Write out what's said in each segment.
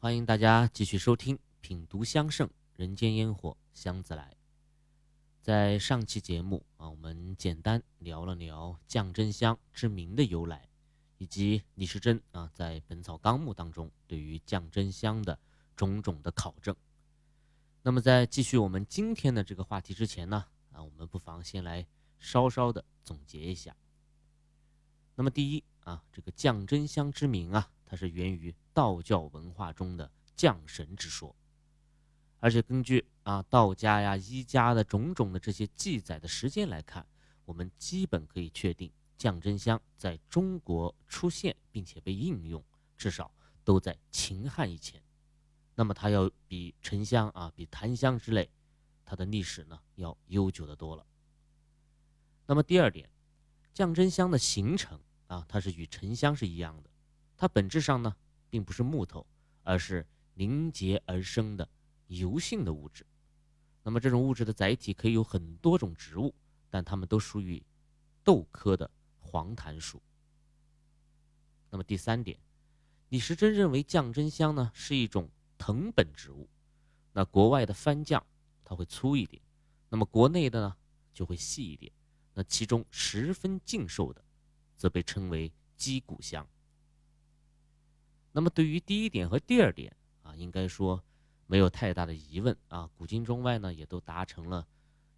欢迎大家继续收听《品读香盛人间烟火香自来》。在上期节目啊，我们简单聊了聊降真香之名的由来，以及李时珍啊在《本草纲目》当中对于降真香的种种的考证。那么在继续我们今天的这个话题之前呢，啊，我们不妨先来稍稍的总结一下。那么第一啊，这个降真香之名啊。它是源于道教文化中的降神之说，而且根据啊道家呀、医家的种种的这些记载的时间来看，我们基本可以确定降真香在中国出现并且被应用，至少都在秦汉以前。那么它要比沉香啊、比檀香之类，它的历史呢要悠久的多了。那么第二点，降真香的形成啊，它是与沉香是一样的。它本质上呢，并不是木头，而是凝结而生的油性的物质。那么这种物质的载体可以有很多种植物，但它们都属于豆科的黄檀属。那么第三点，李时珍认为降真香呢是一种藤本植物。那国外的番酱它会粗一点，那么国内的呢就会细一点。那其中十分劲瘦的，则被称为鸡骨香。那么对于第一点和第二点啊，应该说没有太大的疑问啊，古今中外呢也都达成了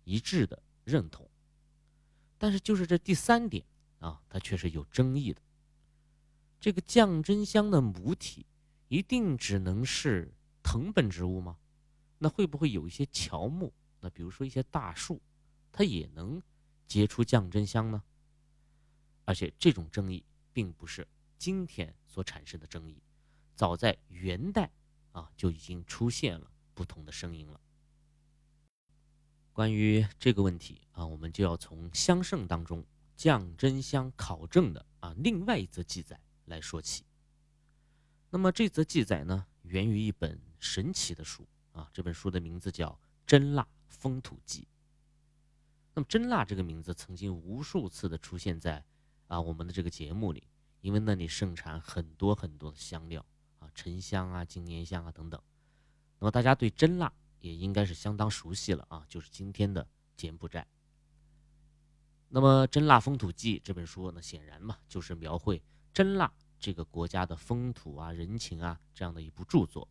一致的认同。但是就是这第三点啊，它却是有争议的。这个降真香的母体一定只能是藤本植物吗？那会不会有一些乔木？那比如说一些大树，它也能结出降真香呢？而且这种争议并不是。今天所产生的争议，早在元代啊就已经出现了不同的声音了。关于这个问题啊，我们就要从香圣当中降真香考证的啊另外一则记载来说起。那么这则记载呢，源于一本神奇的书啊，这本书的名字叫《真腊风土记》。那么真腊这个名字曾经无数次的出现在啊我们的这个节目里。因为那里盛产很多很多的香料，沉香啊、金年香啊等等。那么大家对真腊也应该是相当熟悉了啊，就是今天的柬埔寨。那么《真腊风土记》这本书呢，显然嘛就是描绘真腊这个国家的风土啊、人情啊这样的一部著作。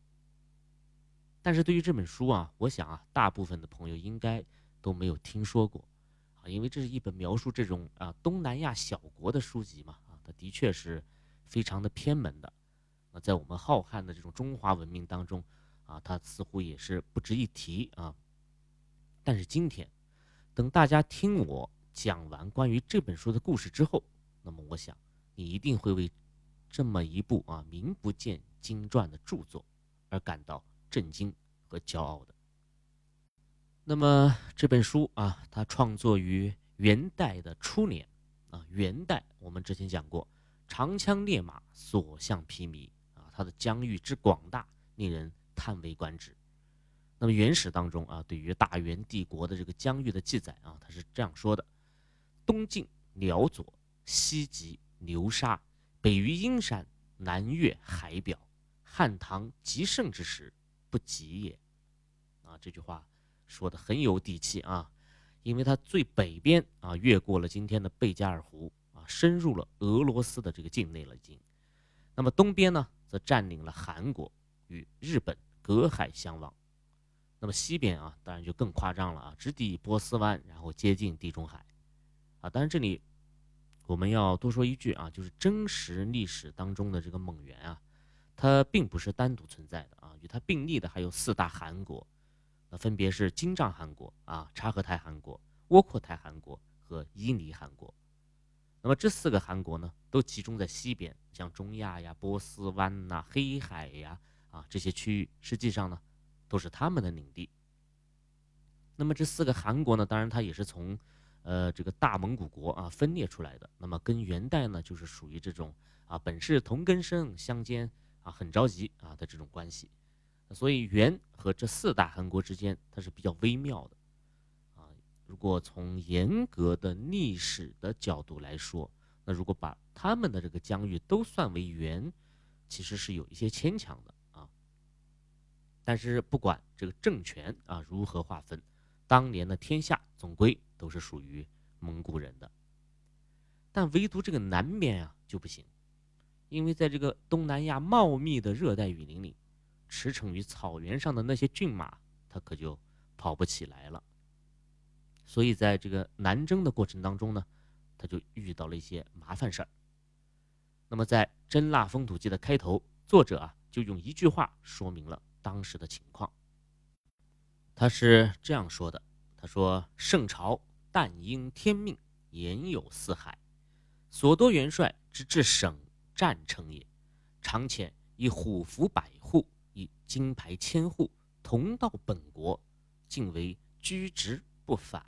但是对于这本书啊，我想啊，大部分的朋友应该都没有听说过啊，因为这是一本描述这种啊东南亚小国的书籍嘛啊，它。的确是非常的偏门的，在我们浩瀚的这种中华文明当中，啊，它似乎也是不值一提啊。但是今天，等大家听我讲完关于这本书的故事之后，那么我想你一定会为这么一部啊名不见经传的著作而感到震惊和骄傲的。那么这本书啊，它创作于元代的初年。啊，元代我们之前讲过，长枪烈马，所向披靡，它的疆域之广大，令人叹为观止。那么元史当中啊，对于大元帝国的这个疆域的记载啊，它是这样说的：东晋辽左，西极流沙，北于阴山，南越海表。汉唐极盛之时，不及也。啊，这句话说的很有底气啊。因为它最北边啊，越过了今天的贝加尔湖啊，深入了俄罗斯的这个境内了已经。那么东边呢，则占领了韩国，与日本隔海相望。那么西边啊，当然就更夸张了啊，直抵波斯湾，然后接近地中海。啊，当然这里我们要多说一句啊，就是真实历史当中的这个蒙元啊，它并不是单独存在的啊，与它并立的还有四大汗国。那分别是金帐汗国啊、察合台汗国、窝阔台汗国和伊犁汗国。那么这四个汗国呢，都集中在西边，像中亚呀、波斯湾呐、黑海呀啊这些区域，实际上呢，都是他们的领地。那么这四个汗国呢，当然它也是从，呃这个大蒙古国啊分裂出来的。那么跟元代呢，就是属于这种啊本是同根生，相煎啊很着急啊的这种关系。所以元和这四大汗国之间，它是比较微妙的，如果从严格的历史的角度来说，那如果把他们的这个疆域都算为元，其实是有一些牵强的啊。但是不管这个政权啊如何划分，当年的天下总归都是属于蒙古人的。但唯独这个南边啊就不行，因为在这个东南亚茂密的热带雨林里，驰骋于草原上的那些骏马，它可就跑不起来了。所以在这个南征的过程当中呢，他就遇到了一些麻烦事儿。那么在《真腊风土记》的开头，作者啊就用一句话说明了当时的情况。他是这样说的：“他说，圣朝但应天命，言有四海。”所多元帅之至省战城也，常遣以虎符百户，以金牌千户，同到本国，竟为居职不反。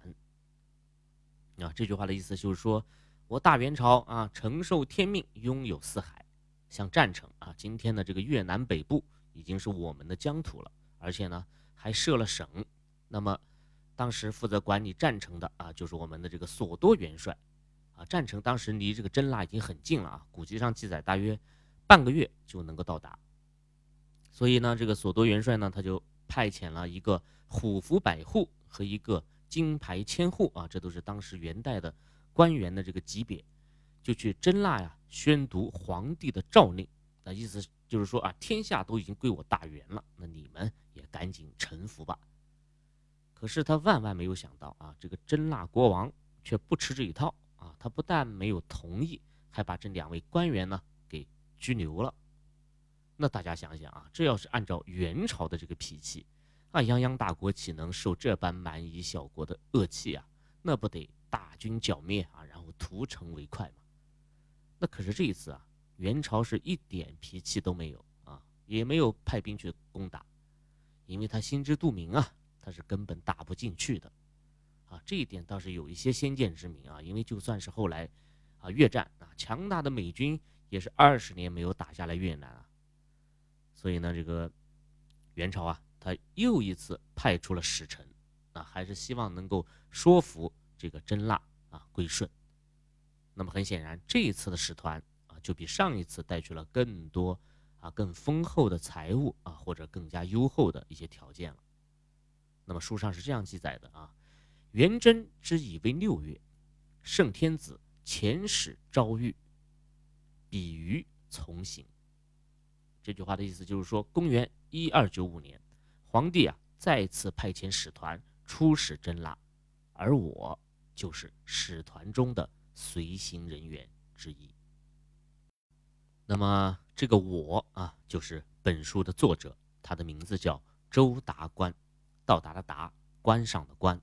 啊，这句话的意思就是说，我大元朝啊，承受天命，拥有四海，像战城啊，今天的这个越南北部已经是我们的疆土了，而且呢还设了省。那么，当时负责管理战城的啊，就是我们的这个索多元帅啊。战城当时离这个真腊已经很近了啊，古籍上记载大约半个月就能够到达。所以呢，这个索多元帅呢，他就派遣了一个虎符百户和一个金牌千户啊，这都是当时元代的官员的这个级别，就去真腊呀宣读皇帝的诏令。那意思就是说啊，天下都已经归我大元了，那你们也赶紧臣服吧。可是他万万没有想到啊，这个真腊国王却不吃这一套。啊，他不但没有同意，还把这两位官员呢给拘留了。那大家想想啊，这要是按照元朝的这个脾气，那，泱泱大国岂能受这般蛮夷小国的恶气啊？那不得大军剿灭啊，然后屠城为快嘛？那可是这一次啊，元朝是一点脾气都没有啊，也没有派兵去攻打，因为他心知肚明啊，他是根本打不进去的。啊，这一点倒是有一些先见之明啊，因为就算是后来，啊越战啊，强大的美军也是二十年没有打下来越南啊，所以呢，这个元朝啊，他又一次派出了使臣，啊，还是希望能够说服这个真腊啊归顺。那么很显然，这一次的使团啊，就比上一次带去了更多啊更丰厚的财物啊，或者更加优厚的一些条件了。那么书上是这样记载的啊。元贞之以为六月，圣天子遣使召谕，比于从行。这句话的意思就是说，公元一二九五年，皇帝啊再次派遣使团出使真腊，而我就是使团中的随行人员之一。那么这个我啊，就是本书的作者，他的名字叫周达观，到达的达，关上的关。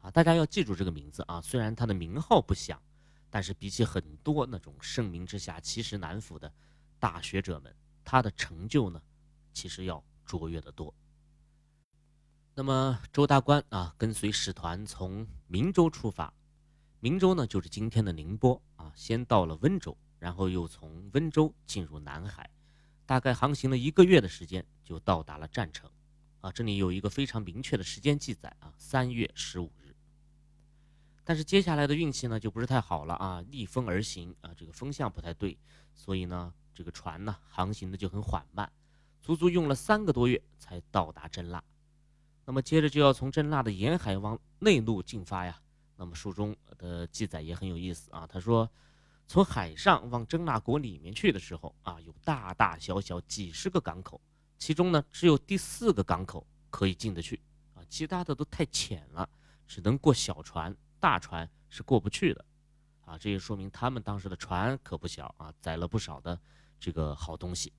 啊，大家要记住这个名字啊！虽然他的名号不响，但是比起很多那种盛名之下其实难副的大学者们，他的成就呢，其实要卓越得多。那么周大官啊，跟随使团从明州出发，明州呢就是今天的宁波啊，先到了温州，然后又从温州进入南海，大概航行了一个月的时间，就到达了战城。啊，这里有一个非常明确的时间记载啊，三月十五日。但是接下来的运气呢就不是太好了啊，逆风而行啊，这个风向不太对，所以呢，这个船呢航行的就很缓慢，足足用了三个多月才到达真腊。那么接着就要从真腊的沿海往内陆进发呀。那么书中的记载也很有意思啊，他说，从海上往真腊国里面去的时候啊，有大大小小几十个港口，其中呢只有第四个港口可以进得去啊，其他的都太浅了，只能过小船。大船是过不去的，啊，这也说明他们当时的船可不小啊，载了不少的这个好东西。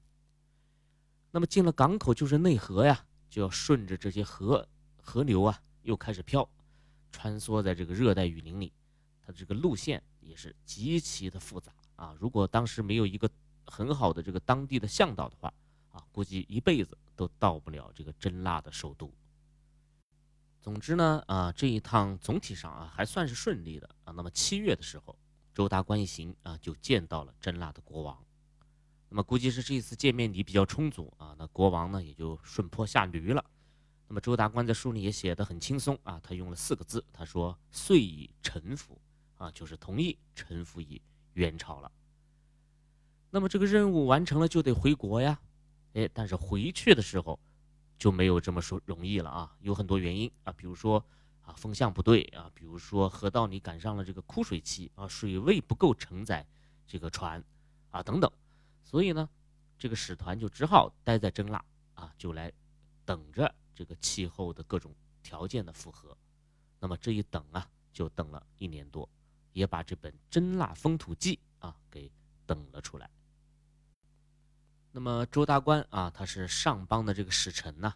那么进了港口就是内河呀，就要顺着这些河河流啊，又开始漂，穿梭在这个热带雨林里，它这个路线也是极其的复杂啊。如果当时没有一个很好的这个当地的向导的话，啊，估计一辈子都到不了这个真腊的首都。总之呢，啊，这一趟总体上啊还算是顺利的啊。那么七月的时候，周达观一行啊就见到了真腊的国王。那么估计是这次见面礼比较充足啊，那国王呢也就顺坡下驴了。那么周达观在书里也写的很轻松啊，他用了四个字，他说“遂以臣服”，啊，就是同意臣服于元朝了。那么这个任务完成了就得回国呀，哎，但是回去的时候。就没有这么说容易了啊，有很多原因啊，比如说啊风向不对啊，比如说河道里赶上了这个枯水期啊，水位不够承载这个船啊等等，所以呢，这个使团就只好待在真腊啊，就来等着这个气候的各种条件的符合。那么这一等啊，就等了一年多，也把这本《真腊风土记》啊给等了出来。那么周大官啊，他是上邦的这个使臣呐，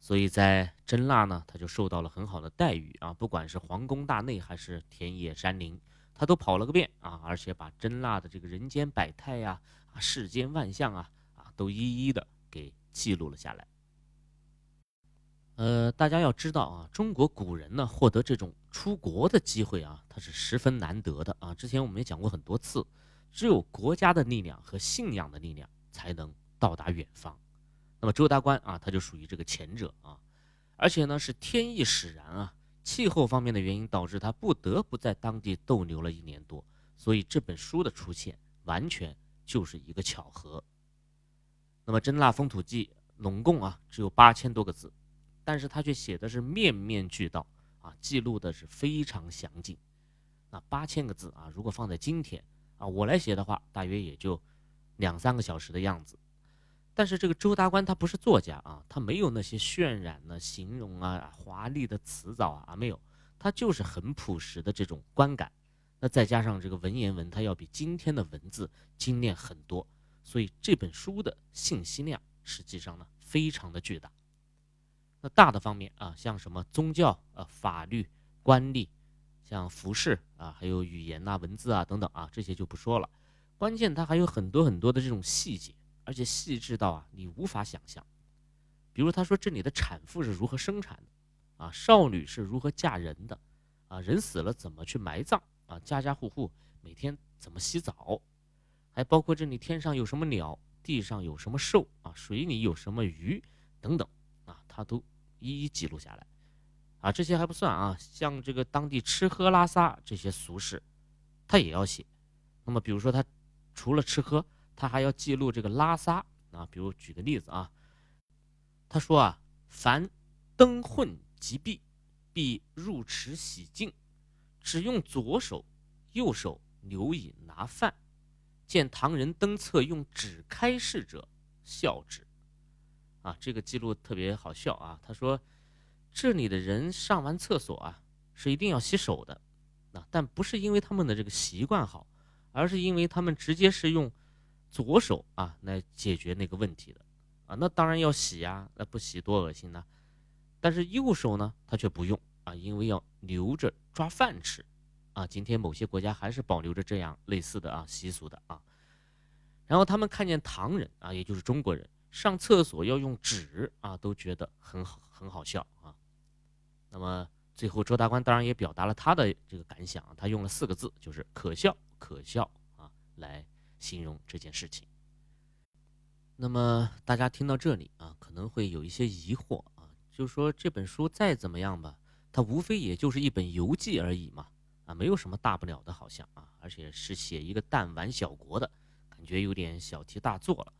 所以在真腊呢，他就受到了很好的待遇啊，不管是皇宫大内还是田野山林，他都跑了个遍啊，而且把真腊的这个人间百态呀、世间万象啊啊，都一一的给记录了下来。呃，大家要知道啊，中国古人呢获得这种出国的机会啊，它是十分难得的啊。之前我们也讲过很多次，只有国家的力量和信仰的力量。才能到达远方。那么周达观啊，他就属于这个前者啊，而且呢是天意使然啊，气候方面的原因导致他不得不在当地逗留了一年多，所以这本书的出现完全就是一个巧合。那么《真腊风土记》拢共啊只有八千多个字，但是他却写的是面面俱到啊，记录的是非常详尽。那八千个字啊，如果放在今天啊，我来写的话，大约也就。两三个小时的样子，但是这个周达观他不是作家啊，他没有那些渲染呢形容啊、华丽的词藻啊，没有，他就是很朴实的这种观感。那再加上这个文言文，它要比今天的文字精炼很多，所以这本书的信息量实际上呢非常的巨大。那大的方面啊，像什么宗教啊、法律、官吏，像服饰啊，还有语言呐、文字啊等等啊，这些就不说了。关键它还有很多很多的这种细节，而且细致到啊你无法想象。比如他说这里的产妇是如何生产的，啊少女是如何嫁人的，啊人死了怎么去埋葬，啊家家户户每天怎么洗澡，还包括这里天上有什么鸟，地上有什么兽，啊水里有什么鱼等等，啊他都一一记录下来。啊这些还不算啊，像这个当地吃喝拉撒这些俗事，他也要写。那么比如说他。除了吃喝，他还要记录这个拉撒啊。比如举个例子啊，他说啊，凡灯混即闭，必入池洗净，只用左手，右手留以拿饭。见唐人登厕用纸开式者，笑之。啊，这个记录特别好笑啊。他说，这里的人上完厕所啊，是一定要洗手的，啊，但不是因为他们的这个习惯好。而是因为他们直接是用左手啊来解决那个问题的啊，那当然要洗呀，那不洗多恶心呢。但是右手呢，他却不用啊，因为要留着抓饭吃啊。今天某些国家还是保留着这样类似的啊习俗的啊。然后他们看见唐人啊，也就是中国人上厕所要用纸啊，都觉得很好很好笑啊。那么最后周大官当然也表达了他的这个感想，他用了四个字，就是可笑。可笑啊，来形容这件事情。那么大家听到这里啊，可能会有一些疑惑啊，就是说这本书再怎么样吧，它无非也就是一本游记而已嘛，啊，没有什么大不了的，好像啊，而且是写一个弹丸小国的感觉，有点小题大做了。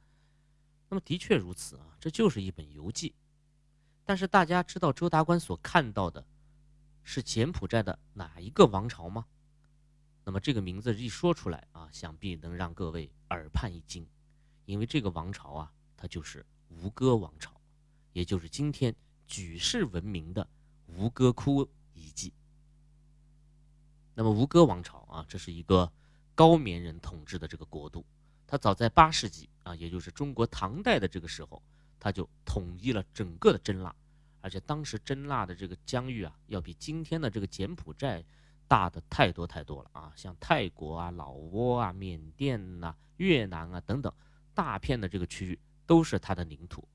那么的确如此啊，这就是一本游记。但是大家知道周达观所看到的是柬埔寨的哪一个王朝吗？那么这个名字一说出来啊，想必能让各位耳畔一惊，因为这个王朝啊，它就是吴哥王朝，也就是今天举世闻名的吴哥窟遗迹。那么吴哥王朝啊，这是一个高棉人统治的这个国度，它早在八世纪啊，也就是中国唐代的这个时候，它就统一了整个的真腊，而且当时真腊的这个疆域啊，要比今天的这个柬埔寨。大的太多太多了啊，像泰国啊、老挝啊、缅甸呐、越南啊等等，大片的这个区域都是它的领土。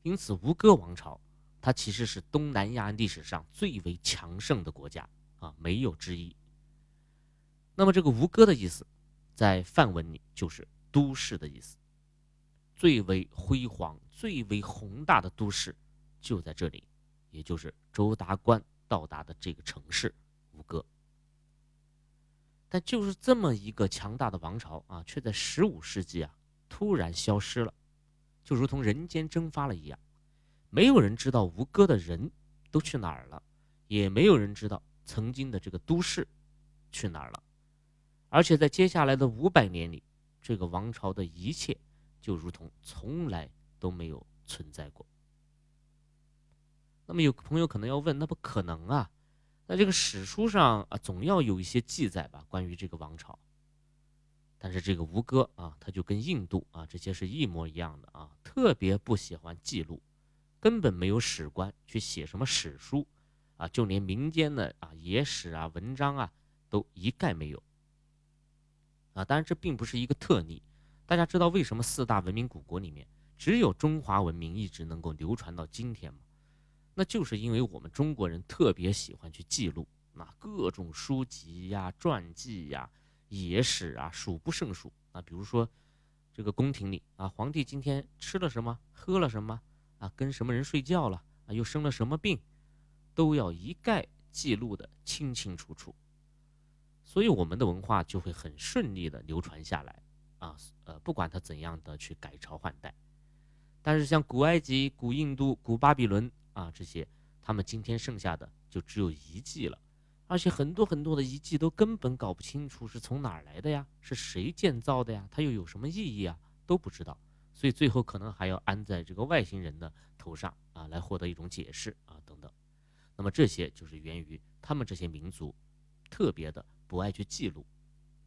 因此，吴哥王朝它其实是东南亚历史上最为强盛的国家啊，没有之一。那么，这个吴哥的意思，在梵文里就是都市的意思。最为辉煌、最为宏大的都市就在这里，也就是周达观到达的这个城市吴哥。但就是这么一个强大的王朝啊，却在十五世纪啊突然消失了，就如同人间蒸发了一样。没有人知道吴哥的人都去哪儿了，也没有人知道曾经的这个都市去哪儿了。而且在接下来的五百年里，这个王朝的一切就如同从来都没有存在过。那么有朋友可能要问，那不可能啊？那这个史书上啊，总要有一些记载吧，关于这个王朝。但是这个吴哥啊，他就跟印度啊这些是一模一样的啊，特别不喜欢记录，根本没有史官去写什么史书啊，就连民间的啊野史啊文章啊都一概没有。啊，当然这并不是一个特例。大家知道为什么四大文明古国里面只有中华文明一直能够流传到今天吗？那就是因为我们中国人特别喜欢去记录，那各种书籍呀、传记呀、野史啊，数不胜数啊。比如说，这个宫廷里啊，皇帝今天吃了什么、喝了什么啊，跟什么人睡觉了啊，又生了什么病，都要一概记录的清清楚楚。所以我们的文化就会很顺利的流传下来，啊，呃，不管它怎样的去改朝换代，但是像古埃及、古印度、古巴比伦啊这些，他们今天剩下的就只有遗迹了，而且很多很多的遗迹都根本搞不清楚是从哪儿来的呀，是谁建造的呀，它又有什么意义啊，都不知道，所以最后可能还要安在这个外星人的头上啊，来获得一种解释啊等等，那么这些就是源于他们这些民族特别的。不爱去记录，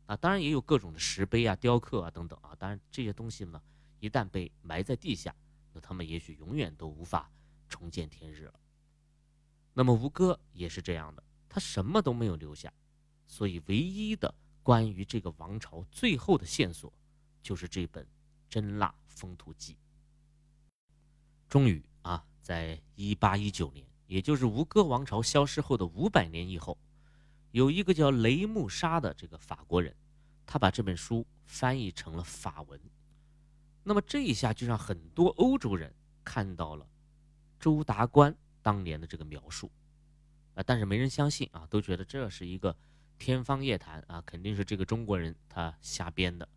啊，当然也有各种的石碑啊、雕刻啊等等啊。当然这些东西呢，一旦被埋在地下，那他们也许永远都无法重见天日了。那么吴哥也是这样的，他什么都没有留下，所以唯一的关于这个王朝最后的线索，就是这本《真腊风土记》。终于啊，在一八一九年，也就是吴哥王朝消失后的五百年以后。有一个叫雷穆沙的这个法国人，他把这本书翻译成了法文。那么这一下就让很多欧洲人看到了周达观当年的这个描述啊，但是没人相信啊，都觉得这是一个天方夜谭啊，肯定是这个中国人他瞎编的。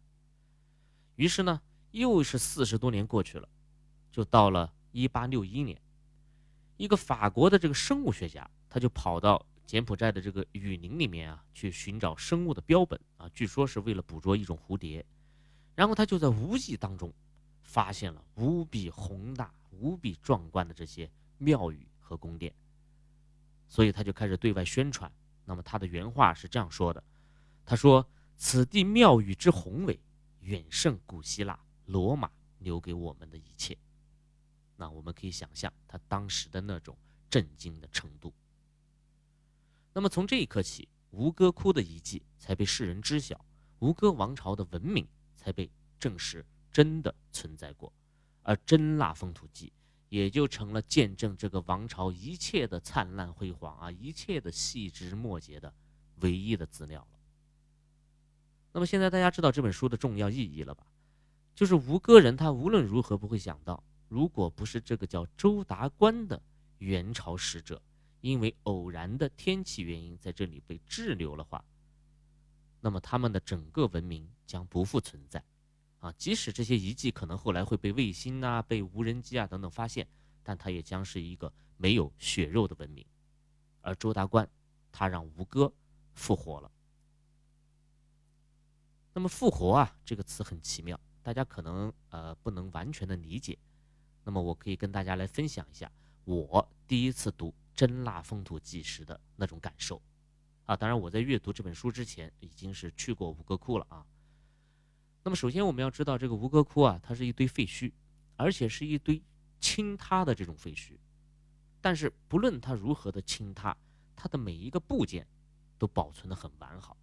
于是呢，又是四十多年过去了，就到了一八六一年，一个法国的这个生物学家，他就跑到。柬埔寨的这个雨林里面啊，去寻找生物的标本啊，据说是为了捕捉一种蝴蝶。然后他就在无意当中发现了无比宏大、无比壮观的这些庙宇和宫殿，所以他就开始对外宣传。那么他的原话是这样说的：“他说，此地庙宇之宏伟，远胜古希腊、罗马留给我们的一切。”那我们可以想象他当时的那种震惊的程度。那么从这一刻起，吴哥窟的遗迹才被世人知晓，吴哥王朝的文明才被证实真的存在过，而《真腊风土记》也就成了见证这个王朝一切的灿烂辉煌啊，一切的细枝末节的唯一的资料了。那么现在大家知道这本书的重要意义了吧？就是吴哥人他无论如何不会想到，如果不是这个叫周达观的元朝使者。因为偶然的天气原因，在这里被滞留了话，那么他们的整个文明将不复存在，啊，即使这些遗迹可能后来会被卫星啊、被无人机啊等等发现，但它也将是一个没有血肉的文明。而周达观，他让吴哥复活了。那么“复活”啊这个词很奇妙，大家可能呃不能完全的理解。那么我可以跟大家来分享一下，我第一次读。真腊风土纪时的那种感受，啊，当然我在阅读这本书之前已经是去过吴哥窟了啊。那么首先我们要知道，这个吴哥窟啊，它是一堆废墟，而且是一堆倾塌的这种废墟。但是不论它如何的倾塌，它的每一个部件都保存的很完好，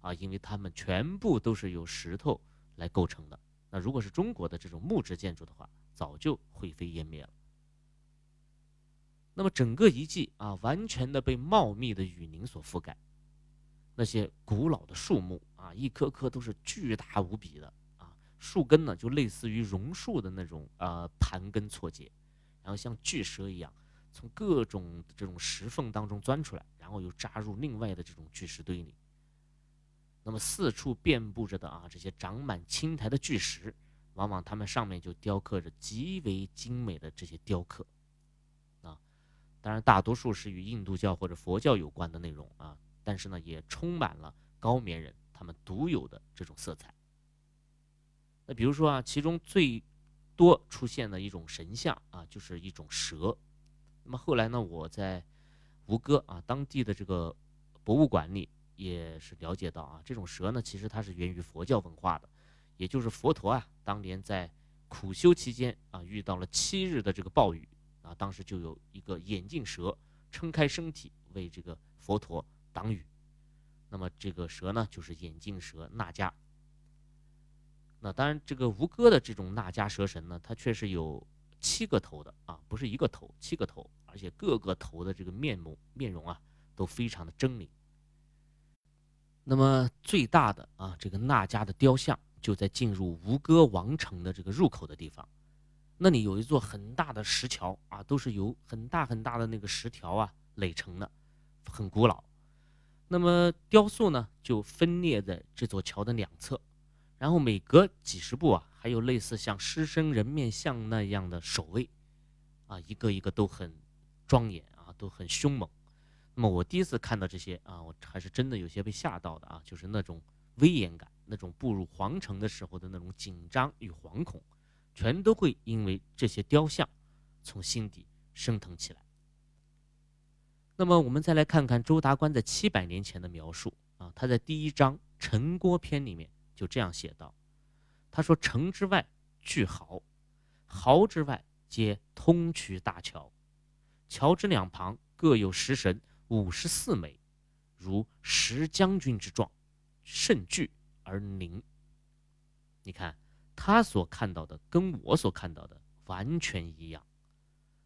啊，因为它们全部都是由石头来构成的。那如果是中国的这种木质建筑的话，早就灰飞烟灭了。那么整个遗迹啊，完全的被茂密的雨林所覆盖，那些古老的树木啊，一棵棵都是巨大无比的啊，树根呢就类似于榕树的那种呃盘根错节，然后像巨蛇一样从各种这种石缝当中钻出来，然后又扎入另外的这种巨石堆里。那么四处遍布着的啊这些长满青苔的巨石，往往它们上面就雕刻着极为精美的这些雕刻。啊当然大多数是与印度教或者佛教有关的内容啊，但是呢，也充满了高棉人他们独有的这种色彩。那比如说啊，其中最多出现的一种神像啊，就是一种蛇。那么后来呢，我在吴哥啊当地的这个博物馆里也是了解到啊，这种蛇呢，其实它是源于佛教文化的，也就是佛陀啊当年在苦修期间啊遇到了七日的这个暴雨啊，当时就有一个眼镜蛇撑开身体为这个佛陀挡雨。那么这个蛇呢，就是眼镜蛇那迦。那当然，这个吴哥的这种那迦蛇神呢，它确实有七个头的啊，不是一个头，七个头，而且各个头的这个面目面容啊，都非常的狰狞。那么最大的啊，这个那迦的雕像就在进入吴哥王城的这个入口的地方，那里有一座很大的石桥啊，都是由很大很大的那个石条啊垒成的，很古老。那么雕塑呢，就分列在这座桥的两侧。然后每隔几十步啊，还有类似像狮身人面像那样的守卫，啊，一个一个都很庄严啊，都很凶猛。那么我第一次看到这些啊，我还是真的有些被吓到的啊，就是那种威严感，那种步入皇城的时候的那种紧张与惶恐，全都会因为这些雕像从心底升腾起来。那么我们再来看看周达观在七百年前的描述啊，他在第一章《城郭篇》里面。就这样写道：“他说，城之外巨壕，壕之外皆通衢大桥，桥之两旁各有石神五十四枚，如石将军之状，甚巨而凝。你看他所看到的跟我所看到的完全一样。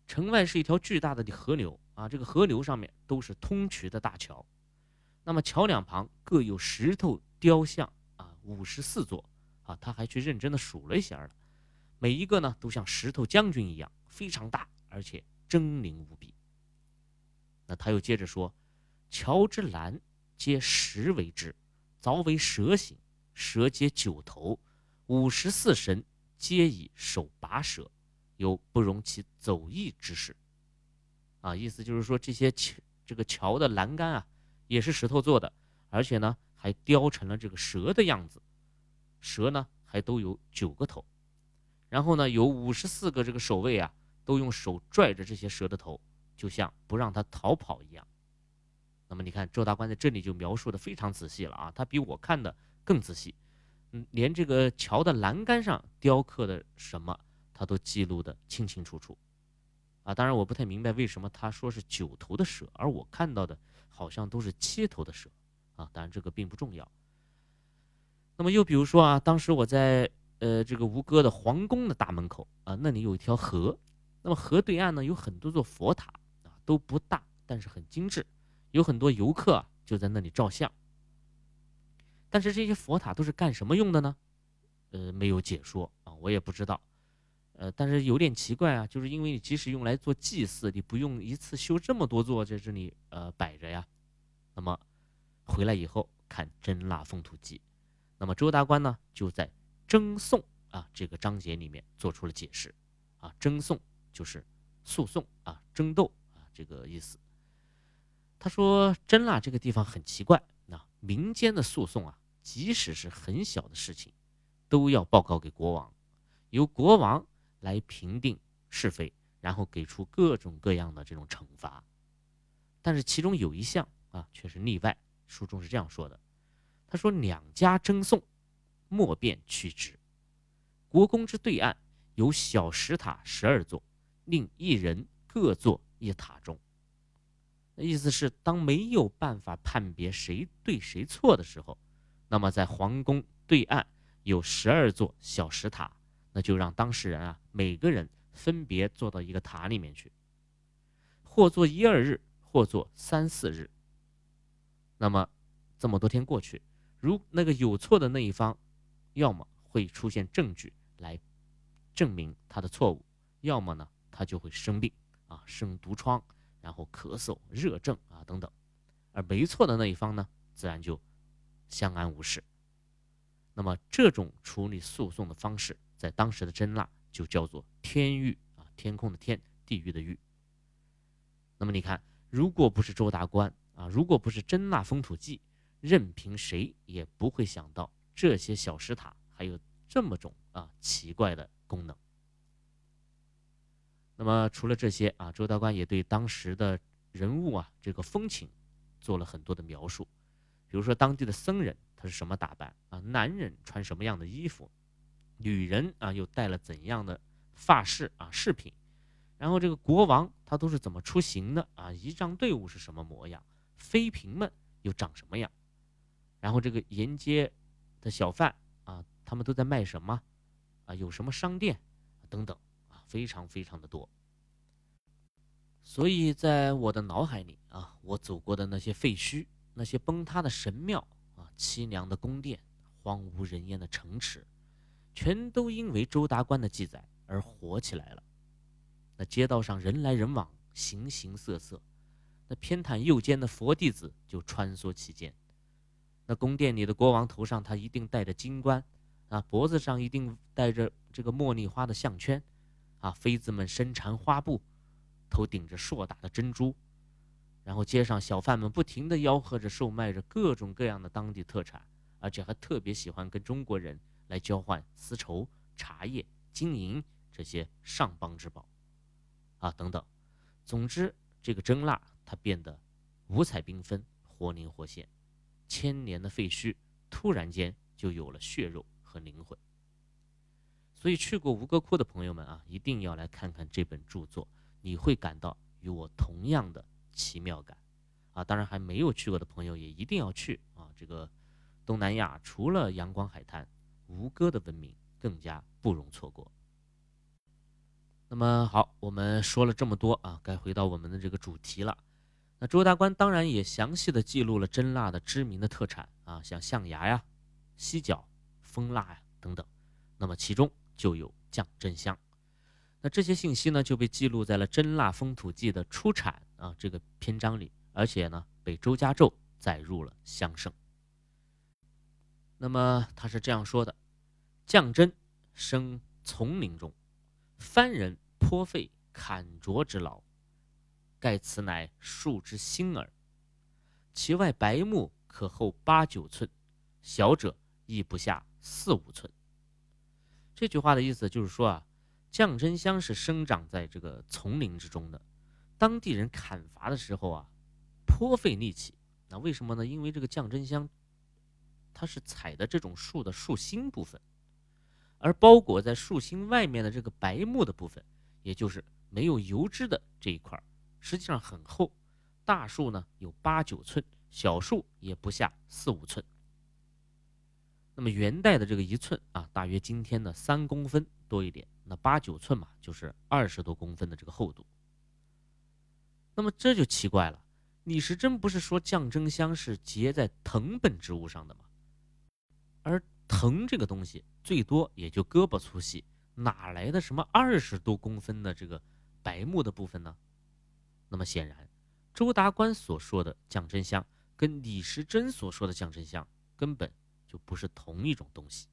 城外是一条巨大的河流啊，这个河流上面都是通衢的大桥，那么桥两旁各有石头雕像啊。”五十四座啊，他还去认真的数了一下了，每一个呢都像石头将军一样非常大，而且狰狞无比。那他又接着说：“桥之栏皆石为之，凿为蛇形，蛇皆九头，五十四神皆以手拔蛇，有不容其走逸之势。”啊，意思就是说这些这个桥的栏杆啊，也是石头做的，而且呢。还雕成了这个蛇的样子，蛇呢还都有九个头，然后呢有五十四个这个守卫啊，都用手拽着这些蛇的头，就像不让他逃跑一样。那么你看周大官在这里就描述的非常仔细了啊，他比我看的更仔细，嗯，连这个桥的栏杆上雕刻的什么，他都记录的清清楚楚，啊，当然我不太明白为什么他说是九头的蛇，而我看到的好像都是七头的蛇。啊，当然这个并不重要。那么又比如说啊，当时我在呃这个吴哥的皇宫的大门口啊，那里有一条河，那么河对岸呢有很多座佛塔，都不大，但是很精致，有很多游客就在那里照相。但是这些佛塔都是干什么用的呢？呃，没有解说啊，我也不知道。呃，但是有点奇怪啊，就是因为你即使用来做祭祀，你不用一次修这么多座在这里呃摆着呀，那么。回来以后看《真腊风土记》，那么周达观呢就在争讼啊这个章节里面做出了解释，啊争讼就是诉讼啊争斗这个意思。他说真腊这个地方很奇怪，那民间的诉讼啊，即使是很小的事情，都要报告给国王，由国王来评定是非，然后给出各种各样的这种惩罚。但是其中有一项啊却是例外。书中是这样说的：“他说，两家争讼，莫便屈之。国公之对岸有小石塔十二座，令一人各坐一塔中。意思是，当没有办法判别谁对谁错的时候，那么在皇宫对岸有十二座小石塔，那就让当事人啊，每个人分别坐到一个塔里面去，或坐一二日，或坐三四日。”那么，这么多天过去，如那个有错的那一方，要么会出现证据来证明他的错误，要么呢，他就会生病啊，生毒疮，然后咳嗽、热症啊等等，而没错的那一方呢，自然就相安无事。那么，这种处理诉讼的方式，在当时的真腊就叫做天狱啊，天空的天，地狱的狱。那么你看，如果不是周达观啊，如果不是真腊风土记，任凭谁也不会想到这些小石塔还有这么种啊奇怪的功能。那么除了这些啊，周道观也对当时的人物啊这个风情做了很多的描述，比如说当地的僧人他是什么打扮啊，男人穿什么样的衣服，女人啊又戴了怎样的发饰啊饰品，然后这个国王他都是怎么出行的啊，仪仗队伍是什么模样，妃嫔们又长什么样，然后这个沿街的小贩啊，他们都在卖什么？啊，有什么商店？等等。非常非常的多，所以在我的脑海里啊，我走过的那些废墟、那些崩塌的神庙啊、凄凉的宫殿、荒无人烟的城池，全都因为周达观的记载而火起来了。那街道上人来人往，形形色色，那偏袒右肩的佛弟子就穿梭其间。那宫殿里的国王头上他一定戴着金冠，啊，脖子上一定戴着这个茉莉花的项圈。啊，妃子们身缠花布，头顶着硕大的珍珠，然后街上小贩们不停地吆喝着售卖着各种各样的当地特产，而且还特别喜欢跟中国人来交换丝绸、茶叶、金银这些上邦之宝，啊，等等。总之，这个真腊它变得五彩缤纷、活灵活现，千年的废墟突然间就有了血肉和灵魂。所以去过吴哥窟的朋友们啊，一定要来看看这本著作，你会感到与我同样的奇妙感，啊，当然还没有去过的朋友也一定要去啊。这个东南亚除了阳光海滩，吴哥的文明更加不容错过。那么好，我们说了这么多啊，该回到我们的这个主题了。那周大官当然也详细的记录了真腊的知名的特产啊，像象牙呀、犀角、蜂蜡呀等等。那么其中。就有降真香，那这些信息呢就被记录在了《真腊风土记》的出产啊这个篇章里，而且呢被周家胄载入了香圣。那么他是这样说的：降真生丛林中，番人颇费砍啄之劳，盖此乃树之心耳。其外白木可厚八九寸，小者亦不下四五寸。这句话的意思就是说啊，降真香是生长在这个丛林之中的，当地人砍伐的时候啊，颇费力气。那为什么呢？因为这个降真香，它是采的这种树的树心部分，而包裹在树心外面的这个白木的部分，也就是没有油脂的这一块，实际上很厚，大树呢有八九寸，小树也不下四五寸。那么元代的这个一寸啊，大约今天的三公分多一点。那八九寸嘛，就是二十多公分的这个厚度。那么这就奇怪了，李时珍不是说降真香是结在藤本植物上的吗？而藤这个东西最多也就胳膊粗细，哪来的什么二十多公分的这个白木的部分呢？那么显然，周达观所说的降真香跟李时珍所说的降真香根本。就不是同一种东西。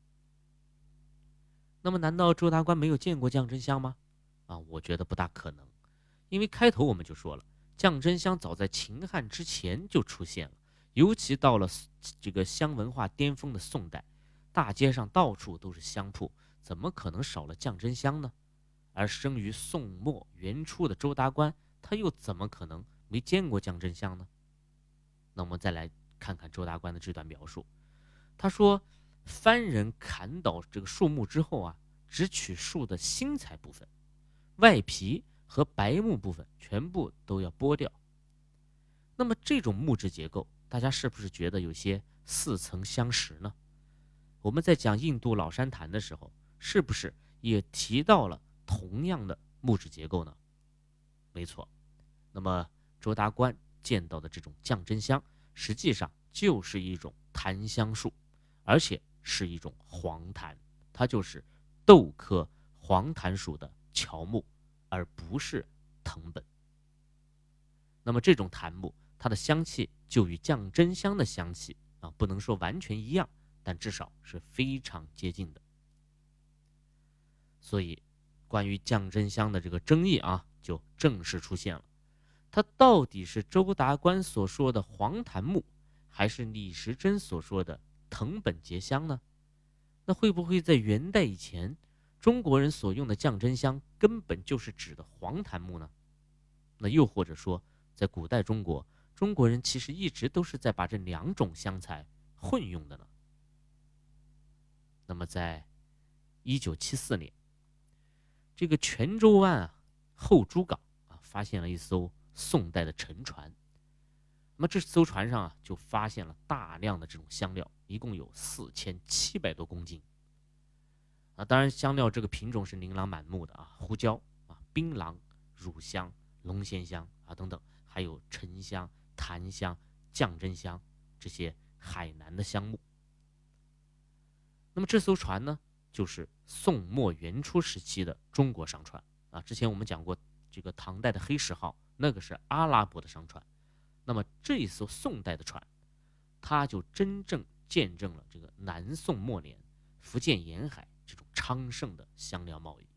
那么，难道周达观没有见过降真香吗？啊，我觉得不大可能，因为开头我们就说了，降真香早在秦汉之前就出现了，尤其到了这个香文化巅峰的宋代，大街上到处都是香铺，怎么可能少了降真香呢？而生于宋末元初的周达观，他又怎么可能没见过降真香呢？那我们再来看看周达观的这段描述。他说：“番人砍倒这个树木之后啊，只取树的心材部分，外皮和白木部分全部都要剥掉。那么这种木质结构，大家是不是觉得有些似曾相识呢？我们在讲印度老山檀的时候，是不是也提到了同样的木质结构呢？没错。那么周达官见到的这种降真香，实际上就是一种檀香树。”而且是一种黄檀，它就是豆科黄檀属的乔木，而不是藤本。那么这种檀木，它的香气就与降真香的香气啊，不能说完全一样，但至少是非常接近的。所以，关于降真香的这个争议啊，就正式出现了。它到底是周达观所说的黄檀木，还是李时珍所说的藤本结香呢？那会不会在元代以前，中国人所用的降真香根本就是指的黄檀木呢？那又或者说，在古代中国，中国人其实一直都是在把这两种香材混用的呢？那么，在一九七四年，这个泉州湾啊后珠港啊发现了一艘宋代的沉船。那么这艘船上啊就发现了大量的这种香料，一共有四千七百多公斤。啊，当然香料这个品种是琳琅满目的啊，胡椒啊、槟榔、乳香、龙涎香啊等等，还有沉香、檀香、降真香这些海南的香木。那么这艘船呢，就是宋末元初时期的中国商船啊。之前我们讲过，这个唐代的黑石号，那个是阿拉伯的商船。那么这一艘宋代的船，它就真正见证了这个南宋末年福建沿海这种昌盛的香料贸易。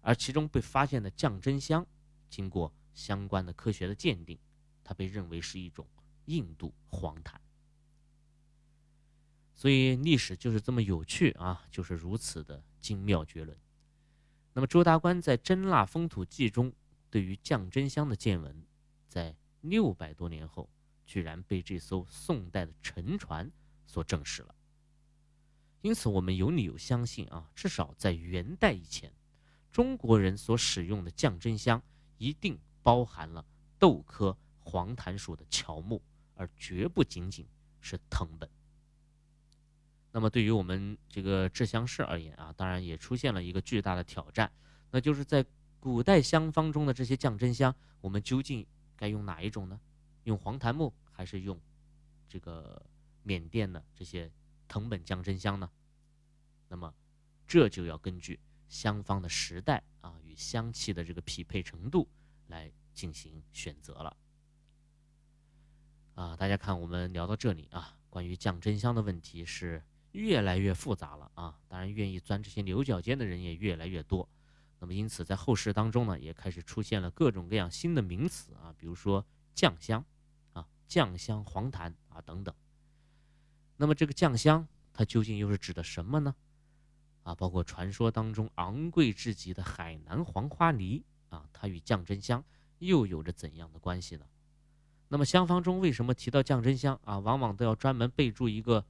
而其中被发现的降真香，经过相关的科学的鉴定，它被认为是一种印度黄檀。所以历史就是这么有趣啊，就是如此的精妙绝伦。那么周达观在《真腊风土记》中对于降真香的见闻，在六百多年后，居然被这艘宋代的沉船所证实了。因此，我们有理由相信啊，至少在元代以前，中国人所使用的降真香一定包含了豆科黄檀属的乔木，而绝不仅仅是藤本。那么对于我们这个制香师而言啊，当然也出现了一个巨大的挑战，那就是在古代香方中的这些降真香，我们究竟该用哪一种呢？用黄檀木还是用这个缅甸的这些藤本降真香呢？那么这就要根据香方的时代啊与香气的这个匹配程度来进行选择了。啊，大家看我们聊到这里啊，关于降真香的问题是。越来越复杂了啊！当然，愿意钻这些牛角尖的人也越来越多。那么，因此在后世当中呢，也开始出现了各种各样新的名词啊，比如说酱香啊、酱香黄檀啊等等。那么，这个酱香它究竟又是指的什么呢？啊，包括传说当中昂贵至极的海南黄花梨啊，它与降真香又有着怎样的关系呢？那么，香方中为什么提到降真香啊，往往都要专门备注一个？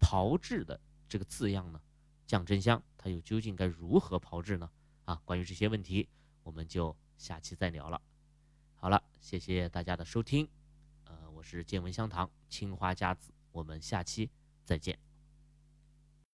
炮制的这个字样呢，降真香它又究竟该如何炮制呢？啊，关于这些问题，我们就下期再聊了。好了，谢谢大家的收听，呃，我是见闻香堂青花家子，我们下期再见。